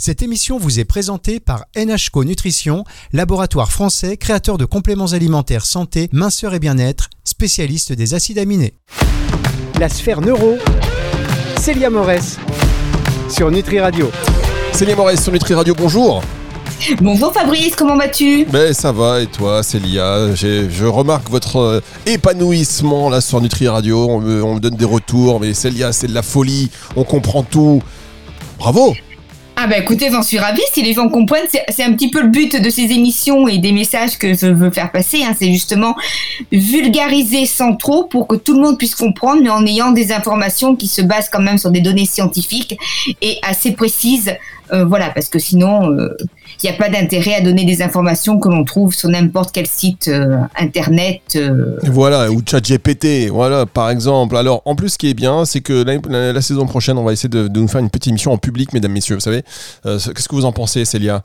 Cette émission vous est présentée par NHCO Nutrition, laboratoire français créateur de compléments alimentaires santé, minceur et bien-être, spécialiste des acides aminés. La sphère neuro, Célia Morès, sur Nutri Radio. Célia Morès sur Nutri Radio, bonjour. Bonjour Fabrice, comment vas-tu? Ben ça va et toi Célia? Je remarque votre euh, épanouissement là sur Nutri Radio, on me, on me donne des retours, mais Célia c'est de la folie, on comprend tout. Bravo ah bah écoutez, j'en suis ravie. Si les gens comprennent, c'est un petit peu le but de ces émissions et des messages que je veux faire passer. Hein. C'est justement vulgariser sans trop pour que tout le monde puisse comprendre, mais en ayant des informations qui se basent quand même sur des données scientifiques et assez précises. Euh, voilà, parce que sinon, euh, il n'y a pas d'intérêt à donner des informations que l'on trouve sur n'importe quel site euh, internet. Euh. Voilà, ou chat GPT, voilà, par exemple. Alors, en plus, ce qui est bien, c'est que la, saison prochaine, on va essayer de, nous faire une petite émission en public, mesdames, messieurs. Vous savez, euh, qu'est-ce que vous en pensez, Célia?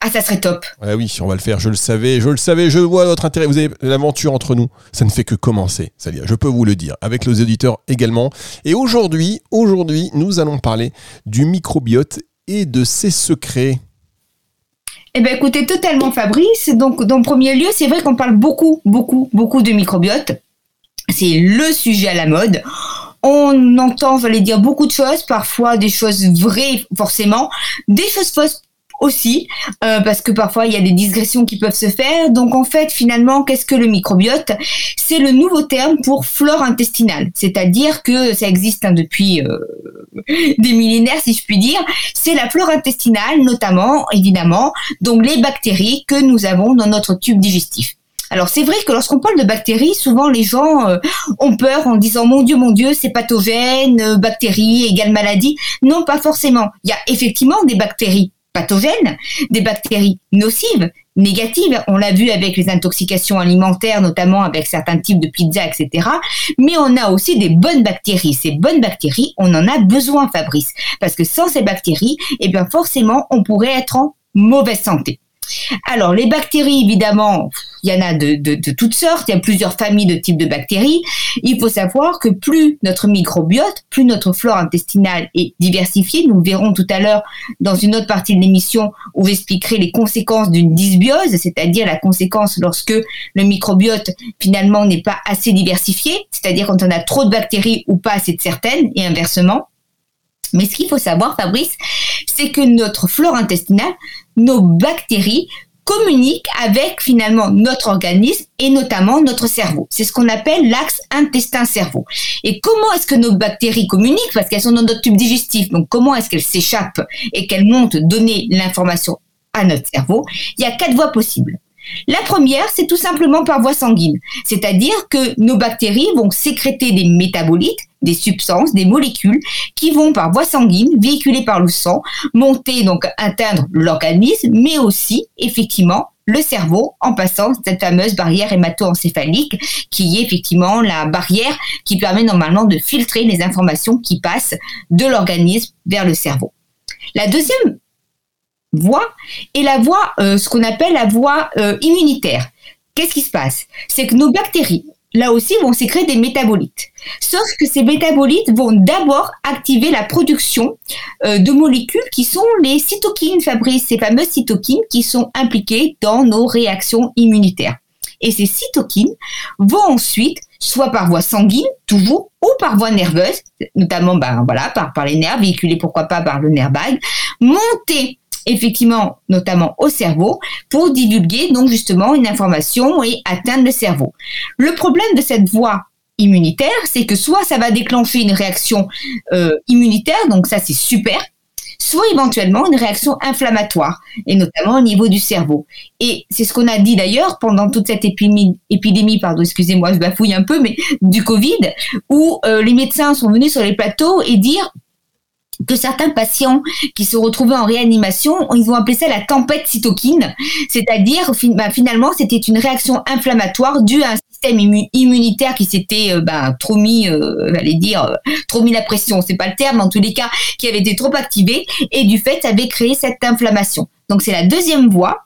Ah, ça serait top. oui, on va le faire. Je le savais, je le savais, je vois votre intérêt. Vous avez l'aventure entre nous. Ça ne fait que commencer, Célia. Je peux vous le dire. Avec nos éditeurs également. Et aujourd'hui, aujourd'hui, nous allons parler du microbiote et de ses secrets. Eh bien, écoutez, totalement Fabrice. Donc, dans premier lieu, c'est vrai qu'on parle beaucoup, beaucoup, beaucoup de microbiote. C'est le sujet à la mode. On entend, j'allais dire, beaucoup de choses, parfois des choses vraies, forcément, des choses fausses aussi, euh, parce que parfois il y a des digressions qui peuvent se faire. Donc en fait, finalement, qu'est-ce que le microbiote? C'est le nouveau terme pour flore intestinale, c'est-à-dire que ça existe hein, depuis euh, des millénaires, si je puis dire. C'est la flore intestinale, notamment, évidemment, donc les bactéries que nous avons dans notre tube digestif. Alors c'est vrai que lorsqu'on parle de bactéries, souvent les gens euh, ont peur en disant mon Dieu, mon Dieu, c'est pathogène, bactéries égale maladie. Non, pas forcément. Il y a effectivement des bactéries pathogènes, des bactéries nocives, négatives. On l'a vu avec les intoxications alimentaires, notamment avec certains types de pizza, etc. Mais on a aussi des bonnes bactéries. Ces bonnes bactéries, on en a besoin, Fabrice, parce que sans ces bactéries, eh bien forcément, on pourrait être en mauvaise santé. Alors, les bactéries, évidemment, il y en a de, toutes sortes, il y a plusieurs familles de types de bactéries. Il faut savoir que plus notre microbiote, plus notre flore intestinale est diversifiée. Nous verrons tout à l'heure dans une autre partie de l'émission où j'expliquerai les conséquences d'une dysbiose, c'est-à-dire la conséquence lorsque le microbiote finalement n'est pas assez diversifié, c'est-à-dire quand on a trop de bactéries ou pas assez de certaines, et inversement. Mais ce qu'il faut savoir, Fabrice, c'est que notre flore intestinale, nos bactéries, communiquent avec finalement notre organisme et notamment notre cerveau. C'est ce qu'on appelle l'axe intestin-cerveau. Et comment est-ce que nos bactéries communiquent? Parce qu'elles sont dans notre tube digestif. Donc comment est-ce qu'elles s'échappent et qu'elles montent donner l'information à notre cerveau? Il y a quatre voies possibles. La première, c'est tout simplement par voie sanguine, c'est-à-dire que nos bactéries vont sécréter des métabolites, des substances, des molécules qui vont par voie sanguine, véhiculées par le sang, monter donc atteindre l'organisme, mais aussi effectivement le cerveau en passant cette fameuse barrière hémato-encéphalique qui est effectivement la barrière qui permet normalement de filtrer les informations qui passent de l'organisme vers le cerveau. La deuxième voie et la voie, euh, ce qu'on appelle la voie euh, immunitaire. Qu'est-ce qui se passe? C'est que nos bactéries, là aussi, vont sécréter des métabolites. Sauf que ces métabolites vont d'abord activer la production euh, de molécules qui sont les cytokines, Fabrice, ces fameuses cytokines qui sont impliquées dans nos réactions immunitaires. Et ces cytokines vont ensuite, soit par voie sanguine, toujours, ou par voie nerveuse, notamment ben, voilà, par, les nerfs, véhiculés pourquoi pas par le nerf vague, monter effectivement notamment au cerveau pour divulguer donc justement une information et atteindre le cerveau. Le problème de cette voie immunitaire, c'est que soit ça va déclencher une réaction euh, immunitaire, donc ça c'est super, soit éventuellement une réaction inflammatoire, et notamment au niveau du cerveau. Et c'est ce qu'on a dit d'ailleurs pendant toute cette épidémie, pardon, excusez-moi, je bafouille un peu, mais du Covid, où euh, les médecins sont venus sur les plateaux et dire que certains patients qui se retrouvaient en réanimation, ils ont appelé ça la tempête cytokine, c'est-à-dire bah, finalement c'était une réaction inflammatoire due à un système immunitaire qui s'était euh, bah, trop mis, euh, dire, euh, trop mis la pression, c'est pas le terme, en tous les cas, qui avait été trop activé et du fait avait créé cette inflammation. Donc c'est la deuxième voie.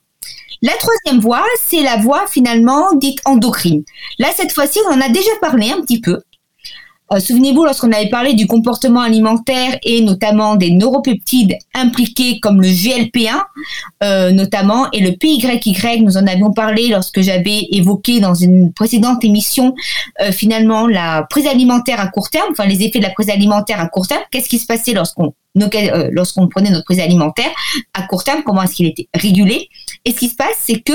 La troisième voie, c'est la voie finalement dite endocrine. Là, cette fois-ci, on en a déjà parlé un petit peu. Euh, souvenez-vous, lorsqu'on avait parlé du comportement alimentaire et notamment des neuropeptides impliqués comme le GLP1, euh, notamment, et le PYY, nous en avions parlé lorsque j'avais évoqué dans une précédente émission, euh, finalement, la prise alimentaire à court terme, enfin les effets de la prise alimentaire à court terme. Qu'est-ce qui se passait lorsqu'on euh, lorsqu'on prenait notre prise alimentaire à court terme, comment est-ce qu'il était régulé. Et ce qui se passe, c'est que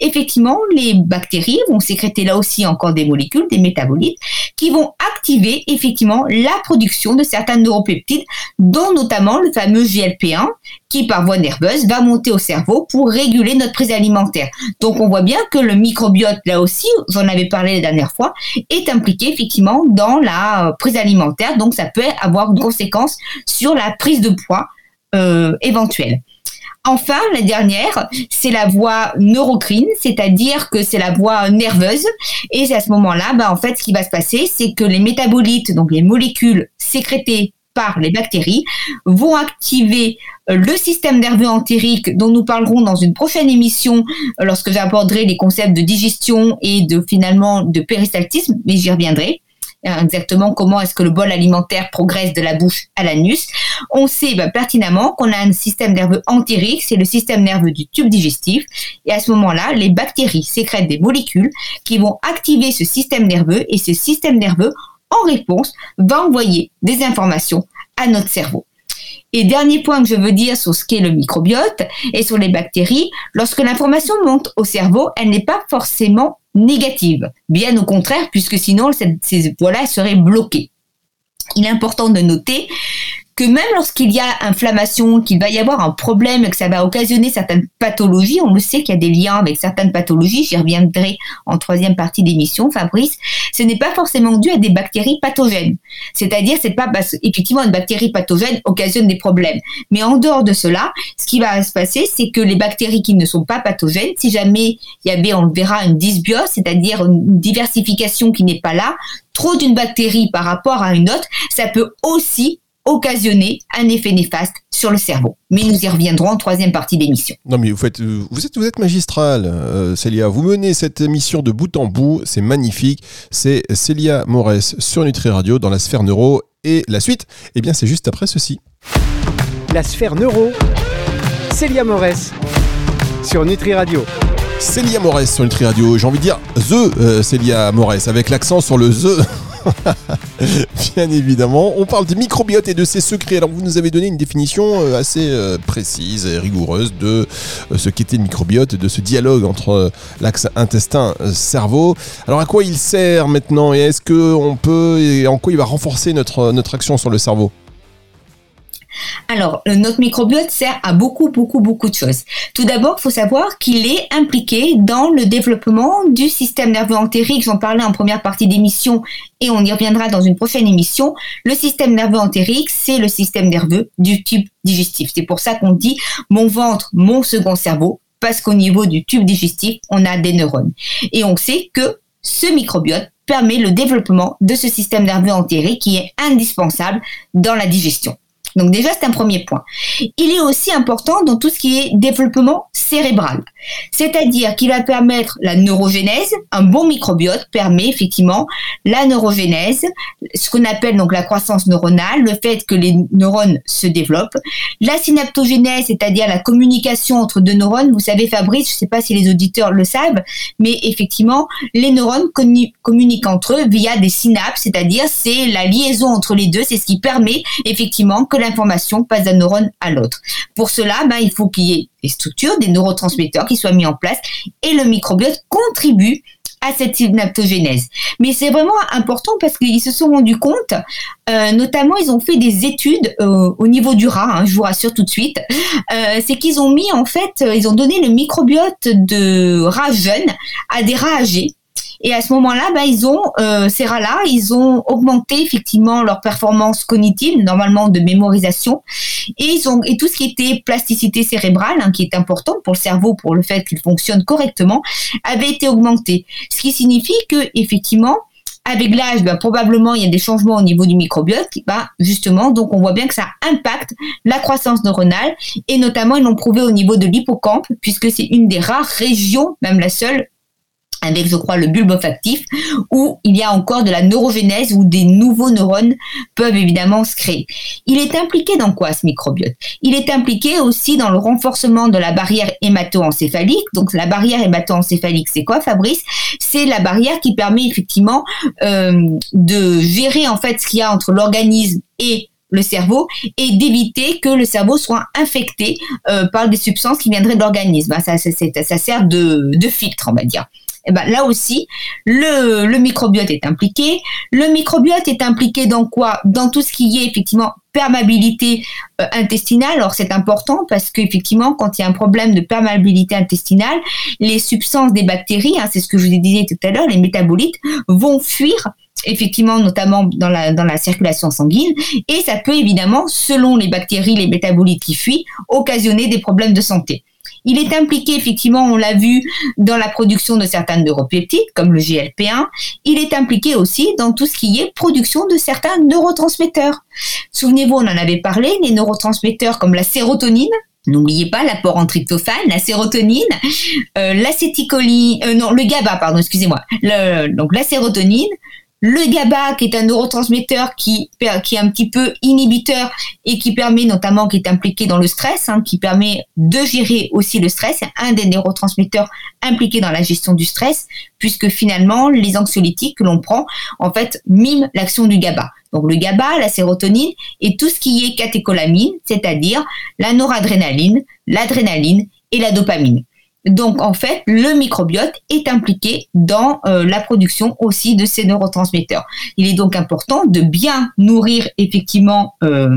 effectivement, les bactéries vont sécréter là aussi encore des molécules, des métabolites, qui vont activer effectivement la production de certains neuropeptides, dont notamment le fameux GLP1, qui par voie nerveuse va monter au cerveau pour réguler notre prise alimentaire. Donc on voit bien que le microbiote, là aussi, j'en avais parlé la dernière fois, est impliqué effectivement dans la prise alimentaire. Donc ça peut avoir une conséquence sur la prise de poids euh, éventuelle. Enfin, la dernière, c'est la voie neurocrine, c'est-à-dire que c'est la voie nerveuse. Et à ce moment-là, bah, en fait, ce qui va se passer, c'est que les métabolites, donc les molécules sécrétées par les bactéries, vont activer euh, le système nerveux entérique dont nous parlerons dans une prochaine émission euh, lorsque j'aborderai les concepts de digestion et de finalement de péristaltisme, mais j'y reviendrai. Euh, exactement comment est-ce que le bol alimentaire progresse de la bouche à l'anus. On sait bah, pertinemment qu'on a un système nerveux entérique, c'est le système nerveux du tube digestif, et à ce moment-là, les bactéries sécrètent des molécules qui vont activer ce système nerveux, et ce système nerveux, en réponse, va envoyer des informations à notre cerveau. Et dernier point que je veux dire sur ce qu'est le microbiote et sur les bactéries, lorsque l'information monte au cerveau, elle n'est pas forcément négative. Bien au contraire, puisque sinon ces voies-là seraient bloquées. Il est important de noter que même lorsqu'il y a inflammation, qu'il va y avoir un problème, que ça va occasionner certaines pathologies, on le sait qu'il y a des liens avec certaines pathologies, j'y reviendrai en troisième partie d'émission, Fabrice, ce n'est pas forcément dû à des bactéries pathogènes. C'est-à-dire, c'est pas effectivement une bactérie pathogène occasionne des problèmes. Mais en dehors de cela, ce qui va se passer, c'est que les bactéries qui ne sont pas pathogènes, si jamais il y avait, on le verra, une dysbiose, c'est-à-dire une diversification qui n'est pas là, trop d'une bactérie par rapport à une autre, ça peut aussi occasionner un effet néfaste sur le cerveau. Mais nous y reviendrons en troisième partie d'émission. Non mais vous faites, vous êtes, vous êtes magistral, euh, Célia. Vous menez cette émission de bout en bout, c'est magnifique. C'est Célia Morès sur Nutri Radio dans la sphère neuro. Et la suite, eh bien c'est juste après ceci. La sphère neuro, Célia Morès sur Nutri Radio. Célia Morès sur Nutri Radio. J'ai envie de dire The euh, Célia Morès avec l'accent sur le The. Bien évidemment. On parle des microbiote et de ses secrets. Alors, vous nous avez donné une définition euh, assez euh, précise et rigoureuse de euh, ce qu'était le microbiote, de ce dialogue entre l'axe intestin-cerveau. Alors, à quoi il sert maintenant et est-ce qu'on peut, et en quoi il va renforcer notre action sur le cerveau? Alors, notre microbiote sert à beaucoup, beaucoup, beaucoup de choses. Tout d'abord, il faut savoir qu'il est impliqué dans le développement du système nerveux entérique. J'en parlais en première partie d'émission et on y reviendra dans une prochaine émission. Le système nerveux entérique, c'est le système nerveux du tube digestif. C'est pour ça qu'on dit mon ventre, mon second cerveau, parce qu'au niveau du tube digestif, on a des neurones. Et on sait que ce microbiote permet le développement de ce système nerveux entérique qui est indispensable dans la digestion. Donc déjà, c'est un premier point. Il est aussi important dans tout ce qui est développement cérébral. C'est-à-dire qu'il va permettre la neurogénèse. Un bon microbiote permet effectivement la neurogénèse, ce qu'on appelle donc la croissance neuronale, le fait que les neurones se développent. La synaptogénèse, c'est-à-dire la communication entre deux neurones. Vous savez, Fabrice, je ne sais pas si les auditeurs le savent, mais effectivement, les neurones communiquent entre eux via des synapses, c'est-à-dire c'est la liaison entre les deux, c'est ce qui permet effectivement que l'information passe d'un neurone à l'autre. Pour cela, ben, il faut qu'il y ait des structures, des neurotransmetteurs qui soient mis en place et le microbiote contribue à cette synaptogénèse. Mais c'est vraiment important parce qu'ils se sont rendus compte, euh, notamment ils ont fait des études euh, au niveau du rat, hein, je vous rassure tout de suite, euh, c'est qu'ils ont mis en fait, ils ont donné le microbiote de rats jeunes à des rats âgés et à ce moment-là, bah, ils ont euh, ces rats-là, ils ont augmenté effectivement leur performance cognitive, normalement de mémorisation, et ils ont et tout ce qui était plasticité cérébrale, hein, qui est important pour le cerveau, pour le fait qu'il fonctionne correctement, avait été augmenté. Ce qui signifie que effectivement, avec l'âge, bah, probablement il y a des changements au niveau du microbiote, bah, justement, donc on voit bien que ça impacte la croissance neuronale, et notamment ils l'ont prouvé au niveau de l'hippocampe, puisque c'est une des rares régions, même la seule, avec, je crois, le bulbe olfactif, où il y a encore de la neurogénèse, où des nouveaux neurones peuvent évidemment se créer. Il est impliqué dans quoi ce microbiote? Il est impliqué aussi dans le renforcement de la barrière hémato-encéphalique. Donc la barrière hémato-encéphalique, c'est quoi, Fabrice? C'est la barrière qui permet effectivement euh, de gérer en fait ce qu'il y a entre l'organisme et le cerveau et d'éviter que le cerveau soit infecté euh, par des substances qui viendraient de l'organisme. Ça, ça, ça, sert de filtre, on va dire eh ben, là aussi, le, le microbiote est impliqué. Le microbiote est impliqué dans quoi? Dans tout ce qui est effectivement perméabilité euh, intestinale. Alors c'est important parce qu'effectivement, quand il y a un problème de perméabilité intestinale, les substances des bactéries, hein, c'est ce que je vous disais tout à l'heure, les métabolites, vont fuir effectivement notamment dans la, dans la circulation sanguine et ça peut évidemment, selon les bactéries, les métabolites qui fuient, occasionner des problèmes de santé. Il est impliqué, effectivement, on l'a vu, dans la production de certains neuropeptides, comme le GLP1. Il est impliqué aussi dans tout ce qui est production de certains neurotransmetteurs. Souvenez-vous, on en avait parlé, les neurotransmetteurs comme la sérotonine, N'oubliez pas l'apport en tryptophane, la sérotonine, euh, l'acétycholine, euh, non, le GABA, pardon, excusez-moi. donc la sérotonine, le GABA, qui est un neurotransmetteur qui, est un petit peu inhibiteur et qui permet notamment, qui est impliqué dans le stress, hein, qui permet de gérer aussi le stress, c'est un des neurotransmetteurs impliqués dans la gestion du stress, puisque finalement, les anxiolytiques que l'on prend, en fait, miment l'action du GABA. Donc le GABA, la sérotonine et tout ce qui est catécholamine, c'est-à-dire la noradrénaline, l'adrénaline et la dopamine. Donc en fait, le microbiote est impliqué dans euh, la production aussi de ces neurotransmetteurs. Il est donc important de bien nourrir effectivement euh,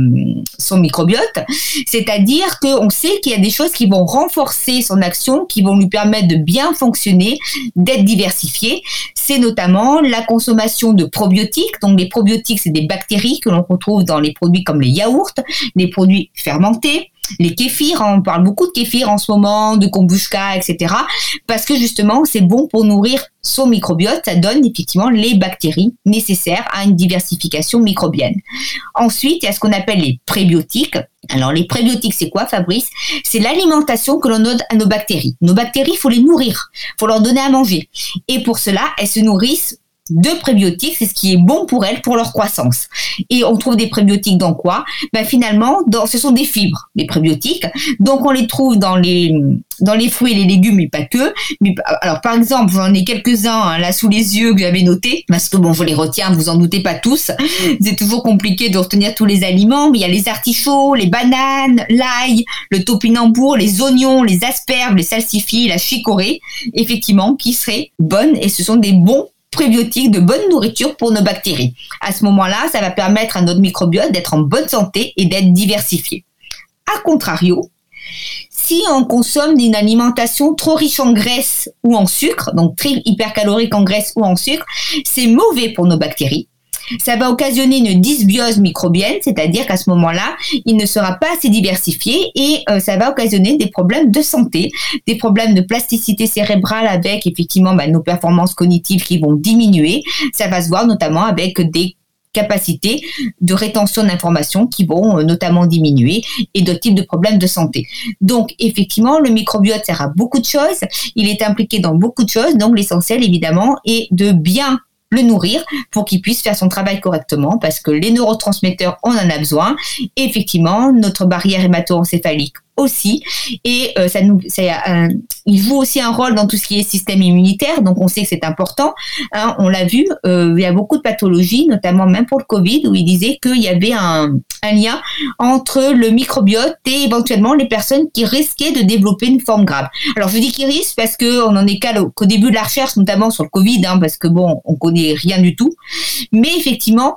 son microbiote, c'est-à-dire qu'on sait qu'il y a des choses qui vont renforcer son action, qui vont lui permettre de bien fonctionner, d'être diversifié. C'est notamment la consommation de probiotiques. Donc les probiotiques, c'est des bactéries que l'on retrouve dans les produits comme les yaourts, les produits fermentés les kéfirs, hein, on parle beaucoup de kéfir en ce moment, de kombucha, etc. Parce que justement, c'est bon pour nourrir son microbiote, ça donne effectivement les bactéries nécessaires à une diversification microbienne. Ensuite, il y a ce qu'on appelle les prébiotiques. Alors les prébiotiques, c'est quoi Fabrice? C'est l'alimentation que l'on donne à nos bactéries. Nos bactéries, il faut les nourrir, il faut leur donner à manger. Et pour cela, elles se nourrissent de prébiotiques, c'est ce qui est bon pour elles, pour leur croissance. Et on trouve des prébiotiques dans quoi? Ben Finalement, dans, ce sont des fibres, les prébiotiques. Donc on les trouve dans les dans les fruits et les légumes, mais pas que. Mais, alors par exemple, j'en ai quelques-uns hein, là sous les yeux que j'avais notés, parce que bon, je les retiens, vous en doutez pas tous. C'est toujours compliqué de retenir tous les aliments, mais il y a les artichauts, les bananes, l'ail, le topinambour, les oignons, les asperges, les salsifis, la chicorée, effectivement, qui seraient bonnes et ce sont des bons prébiotiques, de bonne nourriture pour nos bactéries. À ce moment-là, ça va permettre à notre microbiote d'être en bonne santé et d'être diversifié. A contrario, si on consomme une alimentation trop riche en graisse ou en sucre, donc très hypercalorique en graisse ou en sucre, c'est mauvais pour nos bactéries ça va occasionner une dysbiose microbienne, c'est-à-dire qu'à ce moment-là, il ne sera pas assez diversifié et euh, ça va occasionner des problèmes de santé, des problèmes de plasticité cérébrale avec effectivement bah, nos performances cognitives qui vont diminuer. Ça va se voir notamment avec des capacités de rétention d'informations qui vont euh, notamment diminuer et d'autres types de problèmes de santé. Donc effectivement, le microbiote sert à beaucoup de choses, il est impliqué dans beaucoup de choses, donc l'essentiel évidemment est de bien le nourrir pour qu'il puisse faire son travail correctement parce que les neurotransmetteurs, on en a besoin. Et effectivement, notre barrière hémato-encéphalique aussi. Et euh, ça nous, il joue aussi un rôle dans tout ce qui est système immunitaire, donc on sait que c'est important. Hein, on l'a vu, euh, il y a beaucoup de pathologies, notamment même pour le Covid, où il disait qu'il y avait un, lien entre le microbiote et éventuellement les personnes qui risquaient de développer une forme grave. Alors je dis qu'ils risquent parce qu'on en est qu'au début de la recherche, notamment sur le Covid, hein, parce que bon, on connaît rien du tout. Mais effectivement,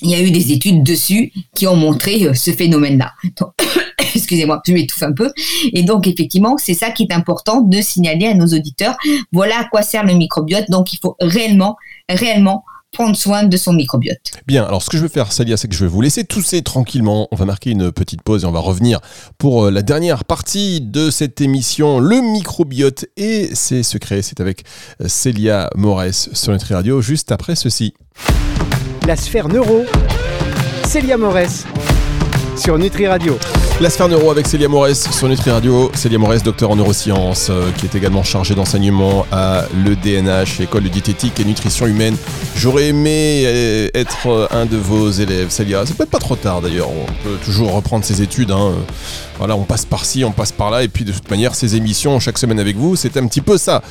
il y a eu des études dessus qui ont montré euh, ce phénomène-là. Excusez-moi, je m'étouffe un peu. Et donc, effectivement, c'est ça qui est important de signaler à nos auditeurs. Voilà à quoi sert le microbiote. Donc, il faut réellement, réellement prendre soin de son microbiote. Bien, alors ce que je vais faire, Salia, c'est que je vais vous laisser tousser tranquillement. On va marquer une petite pause et on va revenir pour euh, la dernière partie de cette émission, le microbiote et ses secrets. C'est avec euh, Célia Morès sur Nutri Radio, juste après ceci. La sphère neuro, Célia Morès sur Nutri Radio. La sphère neuro avec Célia Morès sur Nutri Radio. Célia Morès, docteur en neurosciences, euh, qui est également chargée d'enseignement à l'EDNH, École de diététique et nutrition humaine. J'aurais aimé euh, être euh, un de vos élèves, Célia. Ça peut être pas trop tard d'ailleurs. On peut toujours reprendre ses études. Hein. Voilà, on passe par-ci, on passe par-là. Et puis de toute manière, ces émissions chaque semaine avec vous, c'est un petit peu ça.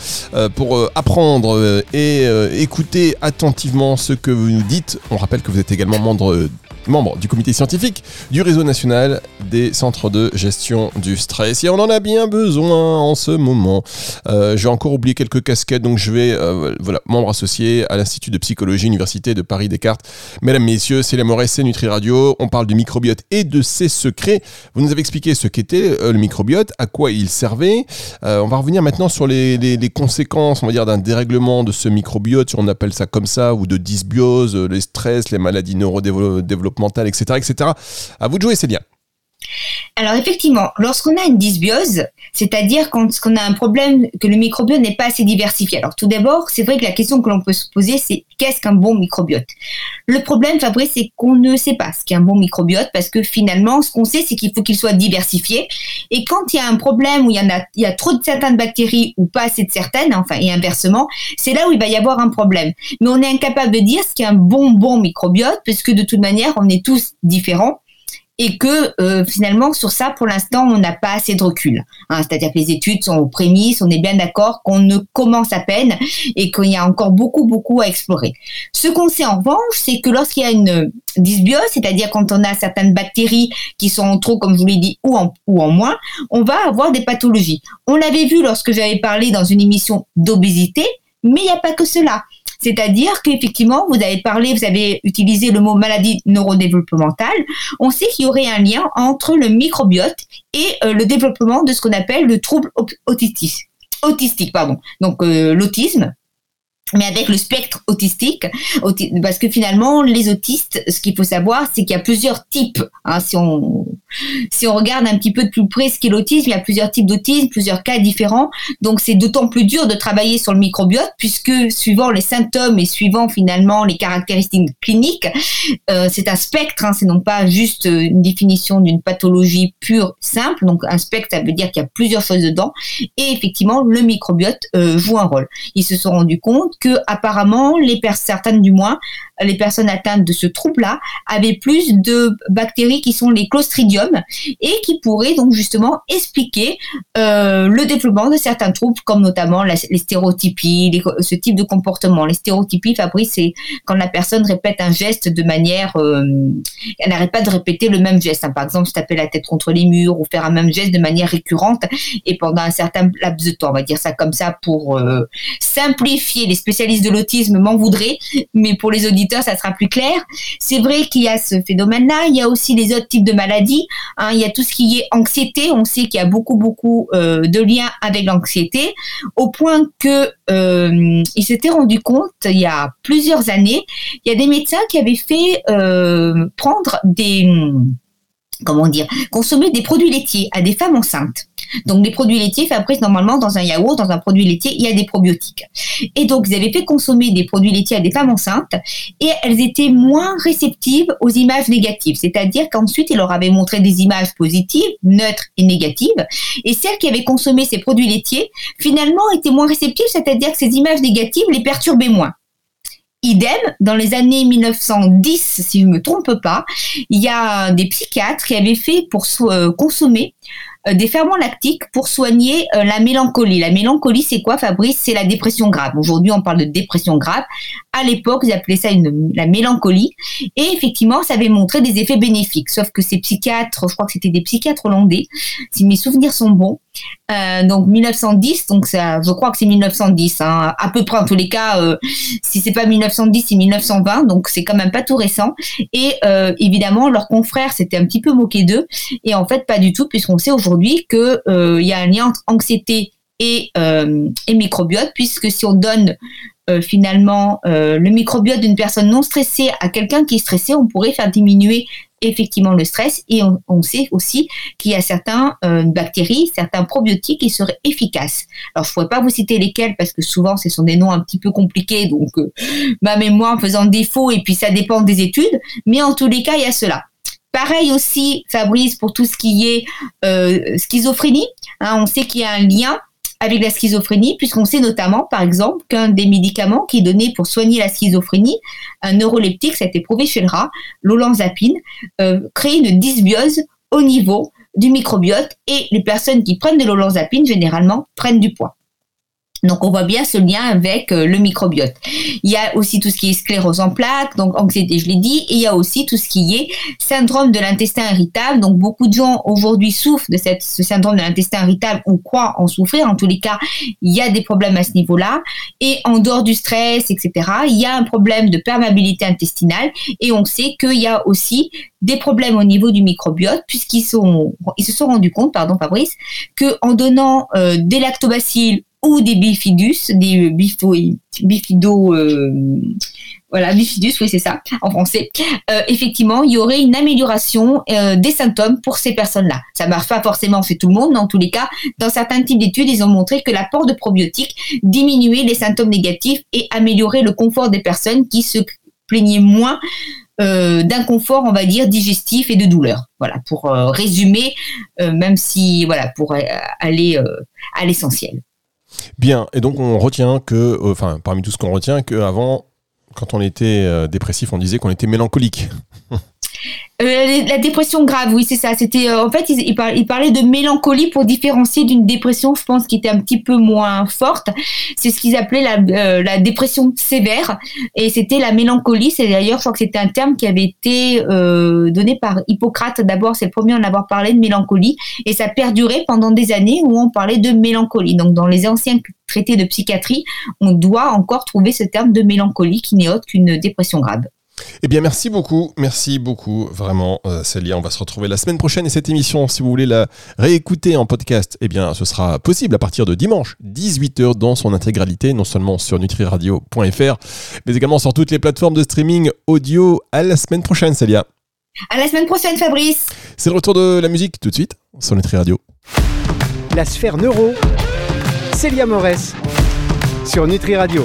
pour apprendre et écouter attentivement ce que vous nous dites. On rappelle que vous êtes également membre membre du comité scientifique du réseau national des centres de gestion du stress. Et on en a bien besoin en ce moment. Euh, j'ai encore oublié quelques casquettes, donc je vais, euh, voilà, membre associé à l'Institut de psychologie, Université de Paris-Descartes. Mesdames, Messieurs, c'est la c'est Nutri Radio. On parle du microbiote et de ses secrets. Vous nous avez expliqué ce qu'était euh, le microbiote, à quoi il servait. on va revenir maintenant sur les, conséquences, on va dire, d'un dérèglement de ce microbiote, si on appelle ça comme ça, ou de dysbiose, les stress, les maladies neurodéveloppement mental, etc., etc. À vous de jouer, Célia. Alors effectivement, lorsqu'on a une dysbiose, c'est-à-dire quand on a un problème que le microbiote n'est pas assez diversifié. Alors tout d'abord, c'est vrai que la question que l'on peut se poser, c'est qu'est-ce qu'un bon microbiote? Le problème, Fabrice, c'est qu'on ne sait pas ce qu'est un bon microbiote parce que finalement, ce qu'on sait, c'est qu'il faut qu'il soit diversifié. Et quand il y a un problème où il y, a trop de certaines bactéries ou pas assez de certaines, enfin et inversement, c'est là où il va y avoir un problème. Mais on est incapable de dire ce qu'est un bon bon microbiote parce que de toute manière, on est tous différents et que euh, finalement sur ça pour l'instant on n'a pas assez de recul. Hein. C'est-à-dire que les études sont aux prémices, on est bien d'accord qu'on ne commence à peine et qu'il y a encore beaucoup beaucoup à explorer. Ce qu'on sait en revanche, c'est que lorsqu'il y a une dysbiose, c'est-à-dire quand on a certaines bactéries qui sont en trop, comme je vous l'ai dit, ou en, ou en moins, on va avoir des pathologies. On l'avait vu lorsque j'avais parlé dans une émission d'obésité, mais il n'y a pas que cela. C'est-à-dire qu'effectivement, vous avez parlé, vous avez utilisé le mot maladie neurodéveloppementale. On sait qu'il y aurait un lien entre le microbiote et euh, le développement de ce qu'on appelle le trouble autistique. Autistique, pardon. Donc euh, l'autisme, mais avec le spectre autistique, parce que finalement, les autistes, ce qu'il faut savoir, c'est qu'il y a plusieurs types. Hein, si on si on regarde un petit peu de plus près ce qu'est l'autisme, il y a plusieurs types d'autisme, plusieurs cas différents. Donc c'est d'autant plus dur de travailler sur le microbiote puisque suivant les symptômes et suivant finalement les caractéristiques cliniques, euh, c'est un spectre. Hein, c'est non pas juste une définition d'une pathologie pure simple. Donc un spectre, ça veut dire qu'il y a plusieurs choses dedans. Et effectivement, le microbiote euh, joue un rôle. Ils se sont rendus compte que apparemment les certaines du moins, les personnes atteintes de ce trouble-là avaient plus de bactéries qui sont les clostridium et qui pourraient donc justement expliquer euh, le développement de certains troubles comme notamment les stéréotypies, ce type de comportement. Les stéréotypies, Fabrice, c'est quand la personne répète un geste de manière, euh, elle n'arrête pas de répéter le même geste. Hein. Par exemple, se taper la tête contre les murs ou faire un même geste de manière récurrente et pendant un certain laps de temps. On va dire ça comme ça pour euh, simplifier. Les spécialistes de l'autisme m'en voudraient, mais pour les auditeurs ça sera plus clair. C'est vrai qu'il y a ce phénomène-là. Il y a aussi les autres types de maladies. Hein. Il y a tout ce qui est anxiété. On sait qu'il y a beaucoup, beaucoup euh, de liens avec l'anxiété, au point que euh, il s'était rendu compte il y a plusieurs années, il y a des médecins qui avaient fait euh, prendre des comment dire, consommer des produits laitiers à des femmes enceintes. Donc les produits laitiers fabriqués normalement dans un yaourt, dans un produit laitier, il y a des probiotiques. Et donc ils avaient fait consommer des produits laitiers à des femmes enceintes et elles étaient moins réceptives aux images négatives. C'est-à-dire qu'ensuite ils leur avaient montré des images positives, neutres et négatives. Et celles qui avaient consommé ces produits laitiers finalement étaient moins réceptives, c'est-à-dire que ces images négatives les perturbaient moins. Idem, dans les années 1910, si je ne me trompe pas, il y a des psychiatres qui avaient fait pour euh, consommer des ferments lactiques pour soigner euh, la mélancolie. La mélancolie, c'est quoi, Fabrice? C'est la dépression grave. Aujourd'hui, on parle de dépression grave. À l'époque, ils appelaient ça la mélancolie. Et effectivement, ça avait montré des effets bénéfiques. Sauf que ces psychiatres, je crois que c'était des psychiatres hollandais, si mes souvenirs sont bons, euh, donc 1910, donc ça, je crois que c'est 1910, hein, à peu près en tous les cas. Euh, si c'est pas 1910, c'est 1920, donc c'est quand même pas tout récent. Et euh, évidemment, leurs confrères s'étaient un petit peu moqués d'eux, et en fait pas du tout, puisqu'on sait aujourd'hui que il y a un lien entre anxiété et microbiote, puisque si on donne finalement le microbiote d'une personne non stressée à quelqu'un qui est stressé, on pourrait faire diminuer effectivement le stress et on, sait aussi qu'il y a certains euh, bactéries, certains probiotiques qui seraient efficaces. Alors je pourrais pas vous citer lesquels parce que souvent ce sont des noms un petit peu compliqués donc euh, ma mémoire faisant défaut et puis ça dépend des études, mais en tous les cas il y a cela. Pareil aussi, Fabrice, pour tout ce qui est euh, schizophrénie. Hein, on sait qu'il y a un lien avec la schizophrénie, puisqu'on sait notamment, par exemple, qu'un des médicaments qui est donné pour soigner la schizophrénie, un neuroleptique, ça a été prouvé chez le rat, l'olanzapine, euh, crée une dysbiose au niveau du microbiote et les personnes qui prennent de l'olanzapine, généralement, prennent du poids. Donc on voit bien ce lien avec euh, le microbiote. Il y a aussi tout ce qui est sclérose en plaques, donc anxiété, je l'ai dit, et il y a aussi tout ce qui est syndrome de l'intestin irritable. Donc beaucoup de gens aujourd'hui souffrent de ce syndrome de l'intestin irritable ou croient en souffrir. En tous les cas, il y a des problèmes à ce niveau-là. Et en dehors du stress, etc., il y a un problème de perméabilité intestinale et on sait qu'il y a aussi des problèmes au niveau du microbiote puisqu'ils sont, ils se sont rendus compte, pardon Fabrice, que en donnant euh, des lactobacilles ou des bifidus, des bifo, bifido, euh, voilà, bifidus, oui c'est ça, en français. Euh, effectivement, il y aurait une amélioration euh, des symptômes pour ces personnes-là. Ça marche pas forcément chez tout le monde, mais en tous les cas, dans certains types d'études, ils ont montré que l'apport de probiotiques diminuait les symptômes négatifs et améliorait le confort des personnes qui se plaignaient moins euh, d'inconfort, on va dire, digestif et de douleur. Voilà, pour euh, résumer, euh, même si, voilà, pour aller à l'essentiel. Bien, et donc on retient que, enfin, parmi tout ce qu'on retient, qu'avant, quand on était dépressif, on disait qu'on était mélancolique. Euh, la dépression grave, oui, c'est ça. C'était euh, en fait, il, il, parlait de mélancolie pour différencier d'une dépression, je pense, qui était un petit peu moins forte. C'est ce qu'ils appelaient la, euh, dépression sévère, et c'était la mélancolie. C'est d'ailleurs, je crois que c'était un terme qui avait été donné par Hippocrate. D'abord, c'est le premier à en avoir parlé de mélancolie, et ça perdurait pendant des années où on parlait de mélancolie. Donc, dans les anciens traités de psychiatrie, on doit encore trouver ce terme de mélancolie qui n'est autre qu'une dépression grave. Eh bien, merci beaucoup, merci beaucoup, vraiment, euh, Célia. On va se retrouver la semaine prochaine et cette émission, si vous voulez la réécouter en podcast, eh bien, ce sera possible à partir de dimanche, 18h dans son intégralité, non seulement sur nutriradio.fr, mais également sur toutes les plateformes de streaming audio. À la semaine prochaine, Célia. À la semaine prochaine, Fabrice. C'est le retour de la musique tout de suite sur Nutri Radio. La sphère neuro, Célia Morès sur Nutri Radio.